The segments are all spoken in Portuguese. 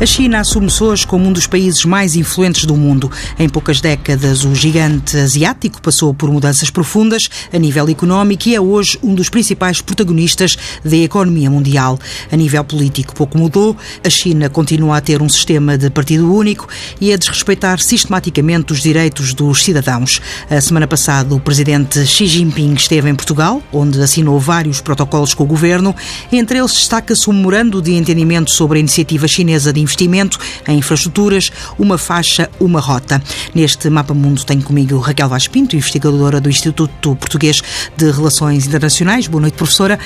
A China assume-se hoje como um dos países mais influentes do mundo. Em poucas décadas, o gigante asiático passou por mudanças profundas a nível económico e é hoje um dos principais protagonistas da economia mundial. A nível político, pouco mudou. A China continua a ter um sistema de partido único e a desrespeitar sistematicamente os direitos dos cidadãos. A semana passada, o presidente Xi Jinping esteve em Portugal, onde assinou vários protocolos com o governo. Entre eles destaca-se o memorando de entendimento sobre a iniciativa chinesa de investimento em infraestruturas, uma faixa, uma rota. Neste Mapa Mundo tenho comigo Raquel Vaz Pinto, investigadora do Instituto Português de Relações Internacionais. Boa noite, professora.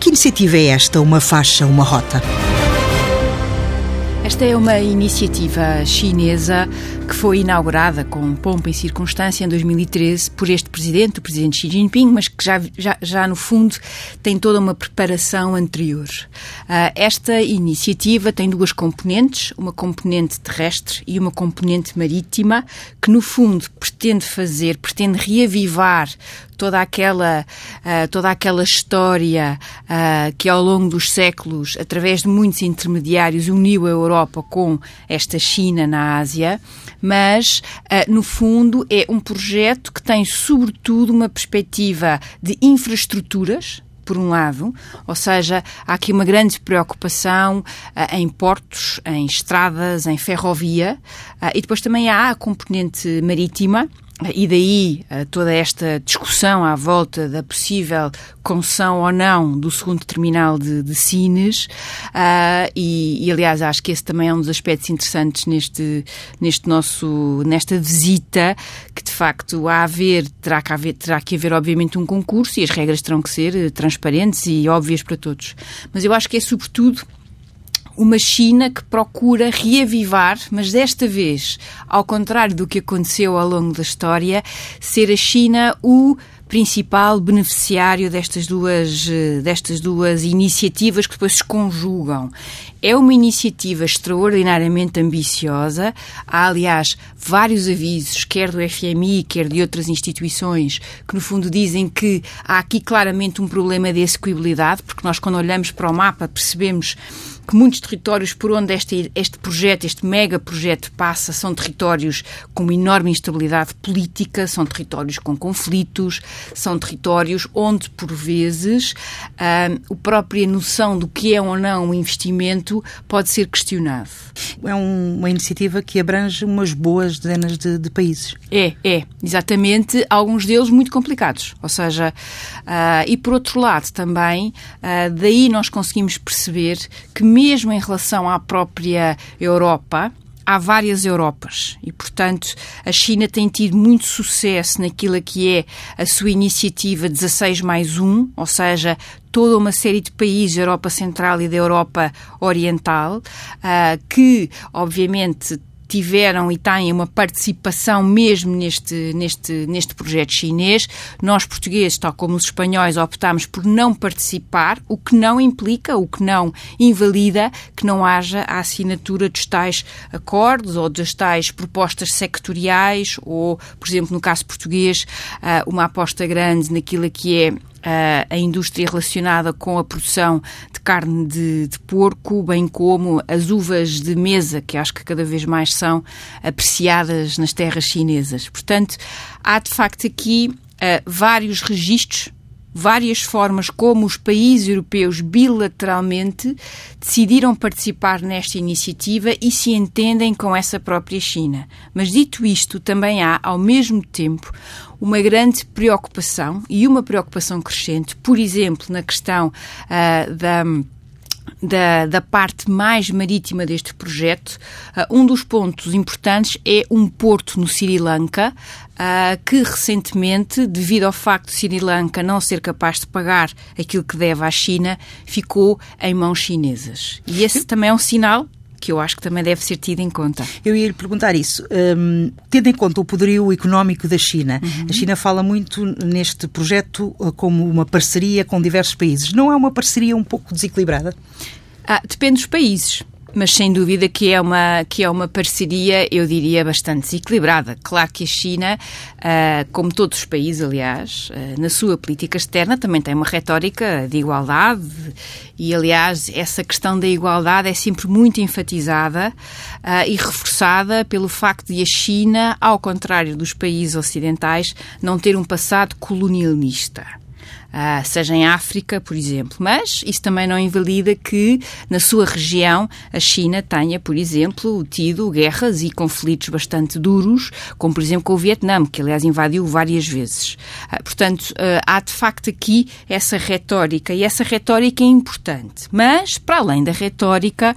Que iniciativa é esta, uma faixa, uma rota? Esta é uma iniciativa chinesa que foi inaugurada com pompa e circunstância em 2013 por este presidente, o presidente Xi Jinping, mas que já, já, já no fundo tem toda uma preparação anterior. Uh, esta iniciativa tem duas componentes, uma componente terrestre e uma componente marítima, que no fundo pretende fazer, pretende reavivar toda aquela, uh, toda aquela história uh, que ao longo dos séculos, através de muitos intermediários, uniu a Europa com esta China na Ásia, mas uh, no fundo é um projeto que tem sobretudo uma perspectiva de infraestruturas, por um lado, ou seja, há aqui uma grande preocupação uh, em portos, em estradas, em ferrovia, uh, e depois também há a componente marítima, e daí eh, toda esta discussão à volta da possível concessão ou não do segundo terminal de, de Sines, uh, e, e, aliás acho que esse também é um dos aspectos interessantes neste, neste nosso, nesta visita, que de facto há a haver, terá que haver, terá que haver obviamente um concurso e as regras terão que ser eh, transparentes e óbvias para todos. Mas eu acho que é sobretudo uma China que procura reavivar, mas desta vez, ao contrário do que aconteceu ao longo da história, ser a China o principal beneficiário destas duas, eh, destas duas iniciativas que depois se conjugam. É uma iniciativa extraordinariamente ambiciosa. Há, aliás, vários avisos, quer do FMI, quer de outras instituições, que no fundo dizem que há aqui claramente um problema de execuibilidade, porque nós, quando olhamos para o mapa, percebemos que muitos territórios por onde este, este projeto, este mega projeto passa, são territórios com uma enorme instabilidade política, são territórios com conflitos, são territórios onde, por vezes, a própria noção do que é ou não um investimento pode ser questionado. É um, uma iniciativa que abrange umas boas dezenas de, de, países. É, é, exatamente, alguns deles muito complicados. Ou seja, uh, e por outro lado também, uh, daí nós conseguimos perceber que mesmo em relação à própria Europa, há várias Europas. E, portanto, a China tem tido muito sucesso naquilo que é a sua iniciativa 16 mais 1, ou seja, toda uma série de países da Europa Central e da Europa Oriental, uh, que, obviamente, tiveram e têm uma participação mesmo neste, neste, neste projeto chinês. Nós, portugueses, tal como os espanhóis, optámos por não participar, o que não implica, o que não invalida que não haja a assinatura dos tais acordos ou das tais propostas sectoriais ou, por exemplo, no caso português, ah, uma aposta grande naquilo que é a indústria relacionada com a produção de carne de, de, porco, bem como as uvas de mesa, que acho que cada vez mais são apreciadas nas terras chinesas. Portanto, há de facto aqui uh, vários registros várias formas como os países europeus bilateralmente decidiram participar nesta iniciativa e se entendem com essa própria China. Mas dito isto, também há, ao mesmo tempo, uma grande preocupação e uma preocupação crescente, por exemplo, na questão uh, da da, da, parte mais marítima deste projeto, uh, um dos pontos importantes é um porto no Sri Lanka, uh, que recentemente, devido ao facto de Sri Lanka não ser capaz de pagar aquilo que deve à China, ficou em mãos chinesas. E esse também é um sinal que eu acho que também deve ser tido em conta. Eu ia lhe perguntar isso. Um, tendo em conta o poderio económico da China, uhum. a China fala muito neste projeto uh, como uma parceria com diversos países. Não é uma parceria um pouco desequilibrada? Ah, depende dos países mas sem dúvida que é uma, que é uma parceria, eu diria, bastante desequilibrada. Claro que a China, uh, como todos os países, aliás, uh, na sua política externa também tem uma retórica de igualdade e, aliás, essa questão da igualdade é sempre muito enfatizada uh, e reforçada pelo facto de a China, ao contrário dos países ocidentais, não ter um passado colonialista. Uh, seja em África, por exemplo. Mas isso também não invalida que, na sua região, a China tenha, por exemplo, tido guerras e conflitos bastante duros, como, por exemplo, com o Vietnã, que, aliás, invadiu várias vezes. Uh, portanto, uh, há de facto aqui essa retórica, e essa retórica é importante. Mas, para além da retórica,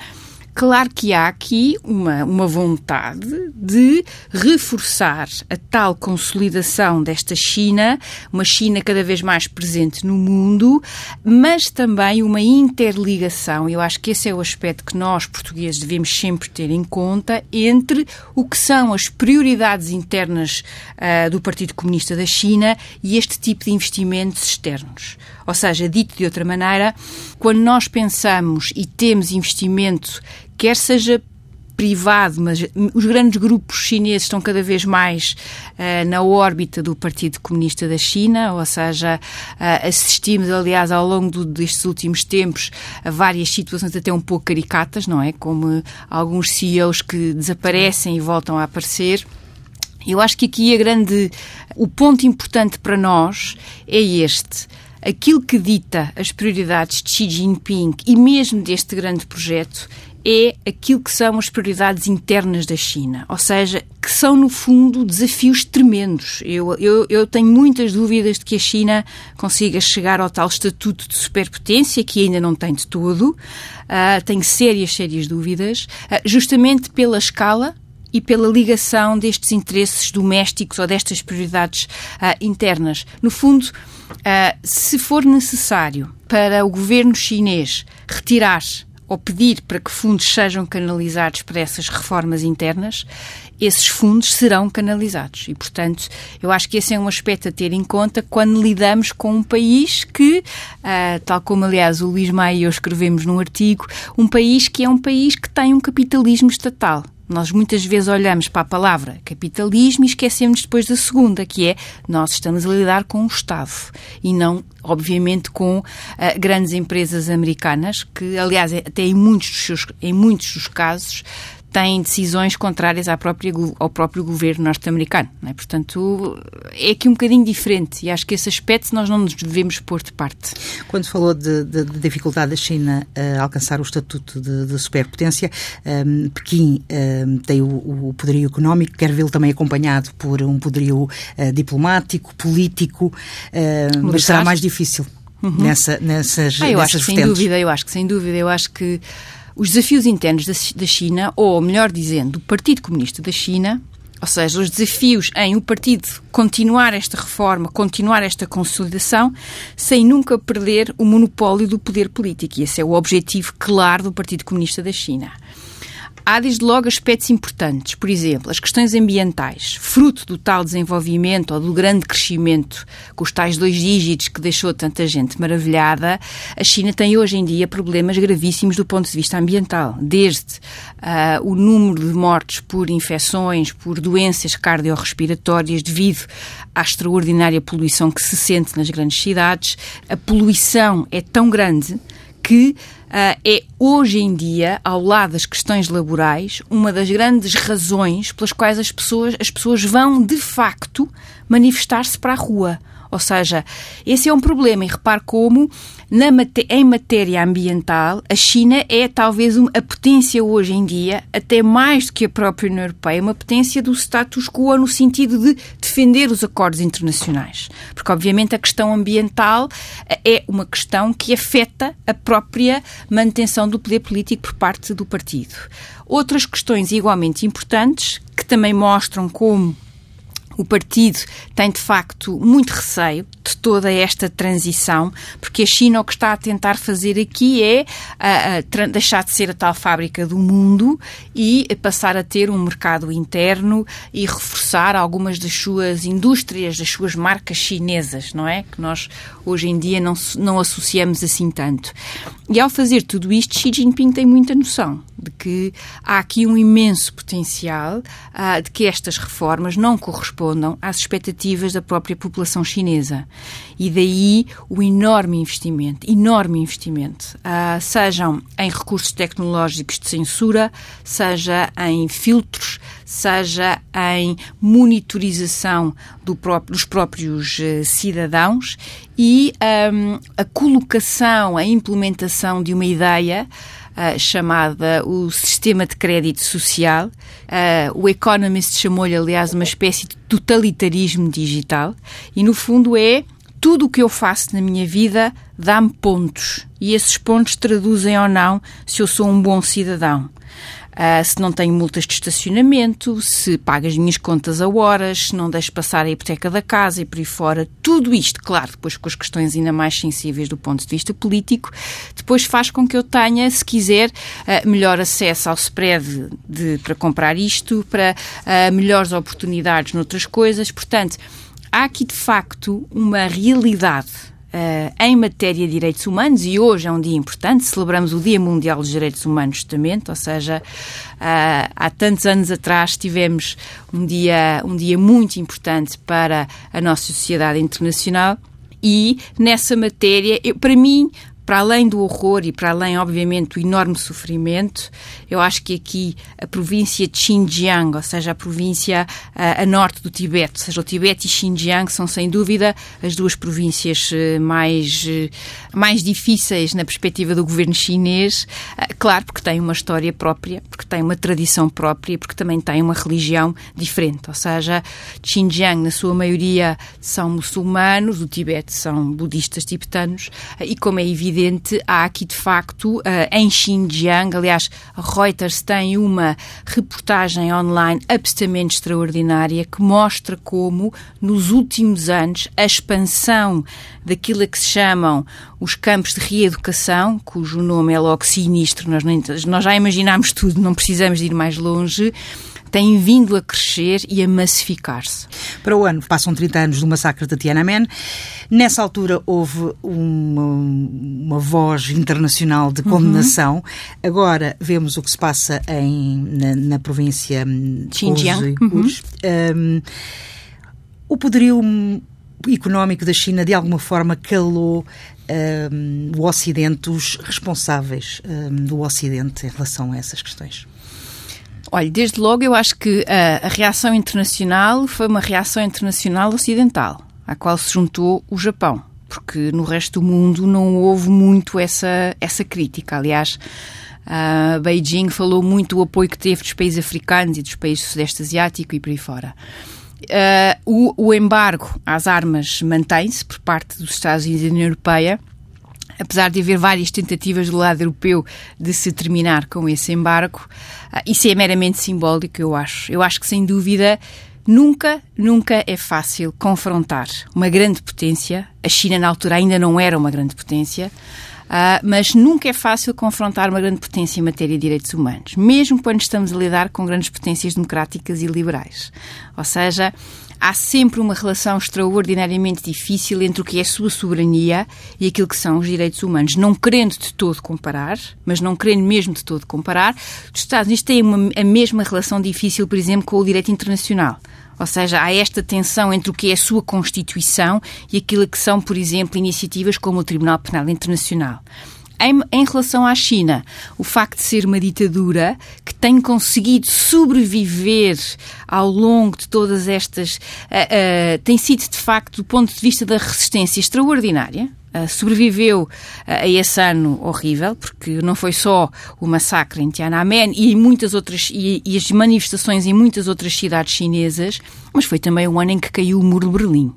Claro que há aqui uma, uma vontade de reforçar a tal consolidação desta China, uma China cada vez mais presente no mundo, mas também uma interligação. Eu acho que esse é o aspecto que nós, portugueses, devemos sempre ter em conta entre o que são as prioridades internas uh, do Partido Comunista da China e este tipo de investimentos externos. Ou seja, dito de outra maneira, quando nós pensamos e temos investimento, quer seja privado, mas os grandes grupos chineses estão cada vez mais uh, na órbita do Partido Comunista da China, ou seja, uh, assistimos, aliás, ao longo do, destes últimos tempos a várias situações até um pouco caricatas, não é? Como alguns CEOs que desaparecem e voltam a aparecer. Eu acho que aqui a grande, o ponto importante para nós é este aquilo que dita as prioridades de Xi Jinping e mesmo deste grande projeto é aquilo que são as prioridades internas da China, ou seja, que são, no fundo, desafios tremendos. Eu, eu, eu tenho muitas dúvidas de que a China consiga chegar ao tal estatuto de superpotência, que ainda não tem de todo. Uh, tenho sérias, sérias dúvidas, uh, justamente pela escala e pela ligação destes interesses domésticos ou destas prioridades uh, internas. No fundo, se for necessário para o governo chinês retirar ou pedir para que fundos sejam canalizados para essas reformas internas, esses fundos serão canalizados. E, portanto, eu acho que esse é um aspecto a ter em conta quando lidamos com um país que, uh, tal como, aliás, o Luís Maia e eu escrevemos num artigo, um país que é um país que tem um capitalismo estatal. Nós muitas vezes olhamos para a palavra capitalismo e esquecemos depois da segunda, que é nós estamos a lidar com o Estado e não, obviamente, com uh, grandes empresas americanas, que, aliás, até em muitos dos, seus, em muitos dos casos têm decisões contrárias à própria, ao próprio governo norte-americano. É? Portanto, é aqui um bocadinho diferente e acho que esse aspecto nós não nos devemos pôr de parte. Quando falou de, de, de dificuldade da China a alcançar o estatuto de, de superpotência, um, Pequim um, tem o, o, poderio económico, quer vê-lo também acompanhado por um poderio uh, diplomático, político, uh, mas será mais difícil uhum. nessa, nessas, ah, eu nessas acho que, sem dúvida, eu acho que sem dúvida, eu acho que os desafios internos da China, ou melhor dizendo, do Partido Comunista da China, ou seja, os desafios em o partido continuar esta reforma, continuar esta consolidação, sem nunca perder o monopólio do poder político. E esse é o objetivo claro do Partido Comunista da China. Há desde logo aspectos importantes, por exemplo, as questões ambientais, fruto do tal desenvolvimento ou do grande crescimento com os tais dois dígitos que deixou tanta gente maravilhada, a China tem hoje em dia problemas gravíssimos do ponto de vista ambiental, desde uh, o número de mortes por infecções, por doenças cardiorrespiratórias devido à extraordinária poluição que se sente nas grandes cidades. A poluição é tão grande que é hoje em dia, ao lado das questões laborais, uma das grandes razões pelas quais as pessoas, as pessoas vão de facto manifestar-se para a rua. Ou seja, esse é um problema. E repare como, na, em matéria ambiental, a China é talvez a potência hoje em dia, até mais do que a própria União Europeia, uma potência do status quo no sentido de defender os acordos internacionais. Porque, obviamente, a questão ambiental eh, é uma questão que afeta a própria manutenção do poder político por parte do partido. Outras questões igualmente importantes, que também mostram como o partido tem de facto muito receio de toda esta transição, porque a China o que está a tentar fazer aqui é a, a, deixar de ser a tal fábrica do mundo e passar a ter um mercado interno e reforçar algumas das suas indústrias, das suas marcas chinesas, não é? Que nós hoje em dia não, não associamos assim tanto. E ao fazer tudo isto, Xi Jinping tem muita noção de que há aqui um imenso potencial uh, de que estas reformas não correspondam às expectativas da própria população chinesa. E daí o enorme investimento, enorme investimento, uh, sejam em recursos tecnológicos de censura, seja em filtros, seja em monitorização do próprio, dos próprios uh, cidadãos e um, a colocação, a implementação de uma ideia uh, chamada o Sistema de Crédito Social. Uh, o Economist chamou-lhe, aliás, uma espécie de totalitarismo digital. E, no fundo, é tudo o que eu faço na minha vida dá-me pontos. E esses pontos traduzem ou não se eu sou um bom cidadão uh, se não tenho multas de estacionamento, se pago as minhas contas a horas, se não deixo passar a hipoteca da casa e por aí fora. Tudo isto, claro, depois com as questões ainda mais sensíveis do ponto de vista político, depois faz com que eu tenha, se quiser, uh, melhor acesso ao spread de, para comprar isto, para uh, melhores oportunidades noutras coisas. Portanto, há aqui de facto uma realidade Uh, em matéria de direitos humanos, e hoje é um dia importante, celebramos o Dia Mundial dos Direitos Humanos, justamente, ou seja, uh, há tantos anos atrás tivemos um dia, um dia muito importante para a nossa sociedade internacional. E nessa matéria, eu, para mim, para além do horror e para além, obviamente, do enorme sofrimento, eu acho que aqui a província de Xinjiang, ou seja, a província a, a norte do Tibete, ou seja, o Tibete e Xinjiang são, sem dúvida, as duas províncias eh, mais, eh, mais difíceis na perspectiva do governo chinês. Eh, claro, porque tem uma história própria, porque tem uma tradição própria, porque também tem uma religião diferente. Ou seja, Xinjiang, na sua maioria, são muçulmanos, o Tibete são budistas tibetanos, e como é evidente, há aqui de facto em Xinjiang, aliás, Reuters tem uma reportagem online absolutamente extraordinária que mostra como nos últimos anos a expansão daquilo a que se chamam os campos de reeducação, cujo nome é logo sinistro, nós, nós já imaginámos tudo, não precisamos de ir mais longe, tem vindo a crescer e a massificar-se. Para o ano, passam 30 anos do massacre de Tiananmen. Nessa altura houve uma, uma voz internacional de condenação. Uhum. Agora vemos o que se passa em, na, na província Xinjiang. Uhum. Um, o poderio económico da China de alguma forma calou um, o Ocidente, os responsáveis um, do Ocidente em relação a essas questões? Olha, desde logo eu acho que a, a, reação internacional foi uma reação internacional ocidental, à qual se juntou o Japão, porque no resto do mundo não houve muito essa, essa crítica. Aliás, uh, Beijing falou muito do apoio que teve dos países africanos e dos países do Sudeste Asiático e por aí fora. Uh, o, o embargo às armas mantém-se por parte dos Estados Unidos e da União Europeia, apesar de haver várias tentativas do lado europeu de se terminar com esse embargo, ah, isso é meramente simbólico, eu acho. Eu acho que, sem dúvida, Nunca, nunca é fácil confrontar uma grande potência. A China, na altura, ainda não era uma grande potência. Uh, mas nunca é fácil confrontar uma grande potência em matéria de direitos humanos, mesmo quando estamos a lidar com grandes potências democráticas e liberais. Ou seja, há sempre uma relação extraordinariamente difícil entre o que é a sua soberania e aquilo que são os direitos humanos. Não querendo de todo comparar, mas não querendo mesmo de todo comparar, os Estados Unidos têm uma, a mesma relação difícil, por exemplo, com o direito internacional. Ou seja, há esta tensão entre o que é a sua Constituição e aquilo que são, por exemplo, iniciativas como o Tribunal Penal Internacional. Em, em, relação à China, o facto de ser uma ditadura que tem conseguido sobreviver ao longo de todas estas. Uh, uh, tem sido, de facto, do ponto de vista da resistência, extraordinária. Uh, sobreviveu a esse ano horrível, porque não foi só o massacre em Tiananmen e, muitas outras, e, e as manifestações em muitas outras cidades chinesas, mas foi também o ano em que caiu o muro de Berlim.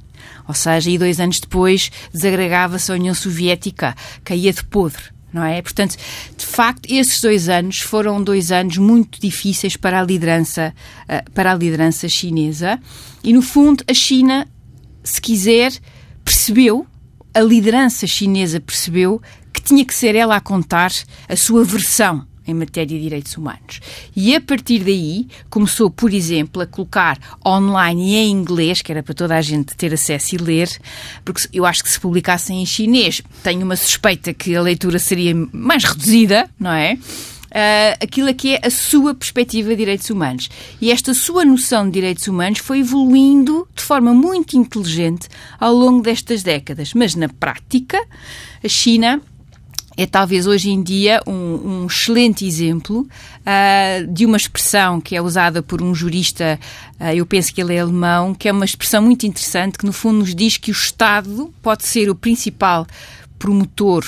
Ou seja, e dois anos depois desagregava-se a União Soviética, caía de podre não é? Portanto, de facto, esses dois anos foram dois anos muito difíceis para a liderança, uh, para a liderança chinesa e, no fundo, a China, se quiser, percebeu, a liderança chinesa percebeu que tinha que ser ela a contar a sua versão em matéria de direitos humanos. E a partir daí começou, por exemplo, a colocar online e em inglês, que era para toda a gente ter acesso e ler, porque eu acho que se publicassem em chinês, tenho uma suspeita que a leitura seria mais reduzida, não é? Uh, aquilo que é a sua perspectiva de direitos humanos. E esta sua noção de direitos humanos foi evoluindo de forma muito inteligente ao longo destas décadas. Mas na prática, a China é talvez hoje em dia um, um excelente exemplo uh, de uma expressão que é usada por um jurista, uh, eu penso que ele é alemão, que é uma expressão muito interessante que no fundo nos diz que o Estado pode ser o principal promotor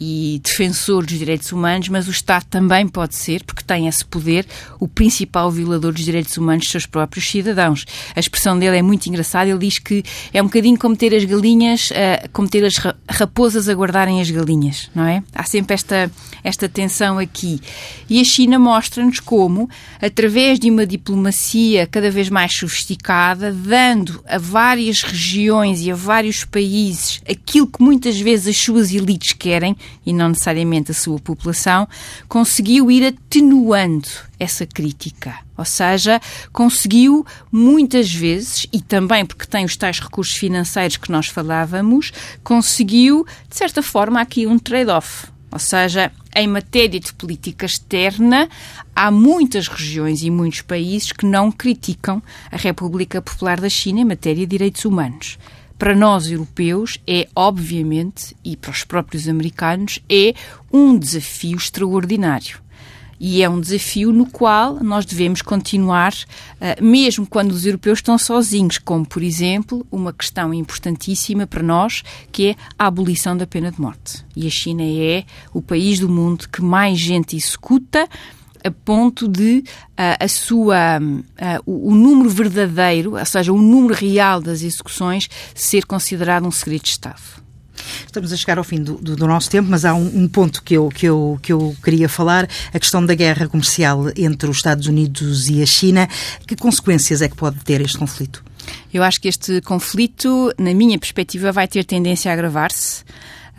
e defensor dos direitos humanos, mas o Estado também pode ser, porque tem esse poder, o principal violador dos direitos humanos dos seus próprios cidadãos. A expressão dele é muito engraçada, ele diz que é um bocadinho como ter as galinhas, uh, como ter as raposas a guardarem as galinhas, não é? Há sempre esta, esta tensão aqui. E a China mostra-nos como, através de uma diplomacia cada vez mais sofisticada, dando a várias regiões e a vários países aquilo que muitas vezes as suas elites querem, e não necessariamente a sua população, conseguiu ir atenuando essa crítica. Ou seja, conseguiu muitas vezes, e também porque tem os tais recursos financeiros que nós falávamos, conseguiu, de certa forma, aqui um trade-off. Ou seja, em matéria de política externa, há muitas regiões e muitos países que não criticam a República Popular da China em matéria de direitos humanos para nós europeus é, obviamente, e para os próprios americanos, é um desafio extraordinário. E é um desafio no qual nós devemos continuar, uh, mesmo quando os europeus estão sozinhos, como, por exemplo, uma questão importantíssima para nós, que é a abolição da pena de morte. E a China é o país do mundo que mais gente executa a ponto de uh, a sua, uh, o, o, número verdadeiro, ou seja, o número real das execuções, ser considerado um segredo de Estado. Estamos a chegar ao fim do, do, do nosso tempo, mas há um, um, ponto que eu, que, eu, que eu queria falar, a questão da guerra comercial entre os Estados Unidos e a China. Que consequências é que pode ter este conflito? Eu acho que este conflito, na minha perspectiva, vai ter tendência a agravar-se.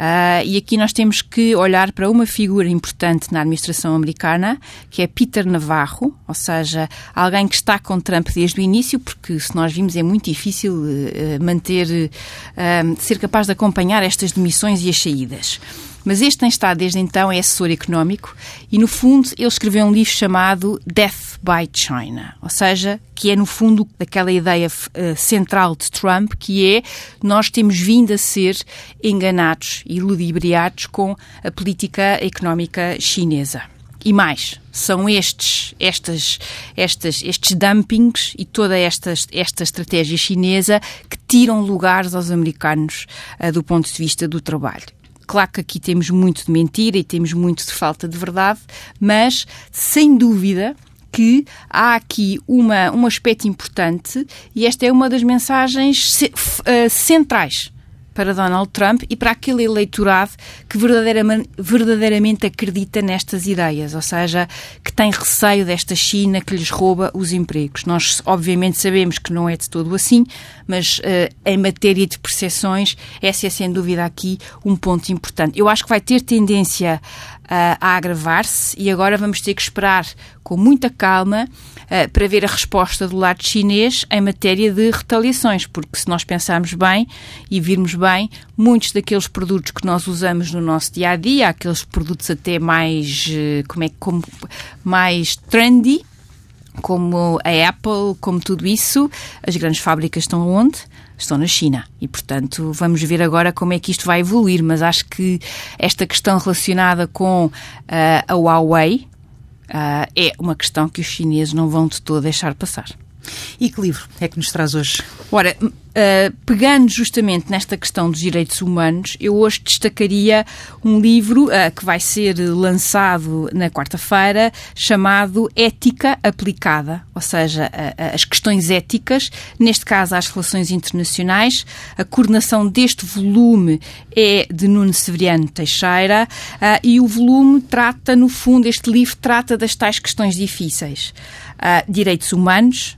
Uh, e aqui nós temos que olhar para uma figura importante na administração americana, que é Peter Navarro, ou seja, alguém que está com Trump desde o início, porque se nós vimos é muito difícil uh, manter, uh, ser capaz de acompanhar estas demissões e as saídas. Mas este tem estado desde então, é assessor económico e, no fundo, ele escreveu um livro chamado Death by China, ou seja, que é, no fundo, aquela ideia uh, central de Trump, que é nós temos vindo a ser enganados e ludibriados com a política económica chinesa. E mais, são estes, estas, estas, estes dumpings e toda esta, esta estratégia chinesa que tiram lugares aos americanos uh, do ponto de vista do trabalho. Claro que aqui temos muito de mentira e temos muito de falta de verdade, mas sem dúvida que há aqui uma, um aspecto importante e esta é uma das mensagens uh, centrais para Donald Trump e para aquele eleitorado que verdadeiramente, verdadeiramente acredita nestas ideias, ou seja, que tem receio desta China que lhes rouba os empregos. Nós, obviamente, sabemos que não é de todo assim, mas uh, em matéria de percepções, essa é sem dúvida aqui um ponto importante. Eu acho que vai ter tendência a agravar-se e agora vamos ter que esperar com muita calma uh, para ver a resposta do lado chinês em matéria de retaliações, porque se nós pensarmos bem e virmos bem, muitos daqueles produtos que nós usamos no nosso dia a dia, aqueles produtos até mais, uh, como é, como, mais trendy, como a Apple, como tudo isso, as grandes fábricas estão onde? Estão na China. E, portanto, vamos ver agora como é que isto vai evoluir. Mas acho que esta questão relacionada com uh, a Huawei, uh, é uma questão que os chineses não vão de todo deixar passar. E que livro é que nos traz hoje? Ora, Uh, pegando justamente nesta questão dos direitos humanos, eu hoje destacaria um livro uh, que vai ser lançado na quarta-feira, chamado Ética Aplicada, ou seja, uh, as questões éticas, neste caso às relações internacionais. A coordenação deste volume é de Nuno Severiano Teixeira e o volume trata, no fundo, este livro trata das tais questões difíceis. direitos humanos,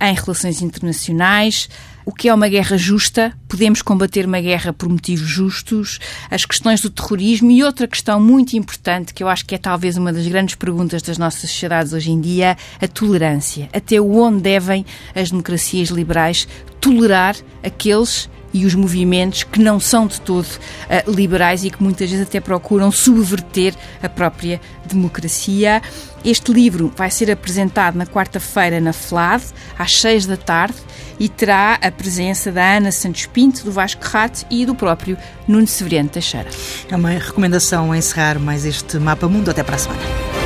em relações internacionais, o que é uma guerra justa, podemos combater uma guerra por motivos justos, as questões do terrorismo e outra questão muito importante, que eu acho que é talvez uma das grandes perguntas das nossas sociedades hoje em dia, a tolerância. Até onde devem as democracias liberais tolerar aqueles e os movimentos que não são de todo uh, liberais e que muitas vezes até procuram subverter a própria democracia. Este livro vai ser apresentado na quarta-feira na FLAD, às seis da tarde, e terá a presença da Ana Santos Pinto, do Vasco Rato e do próprio Nuno Severiano Teixeira. É uma recomendação a encerrar mais este Mapa Mundo. Até para a semana.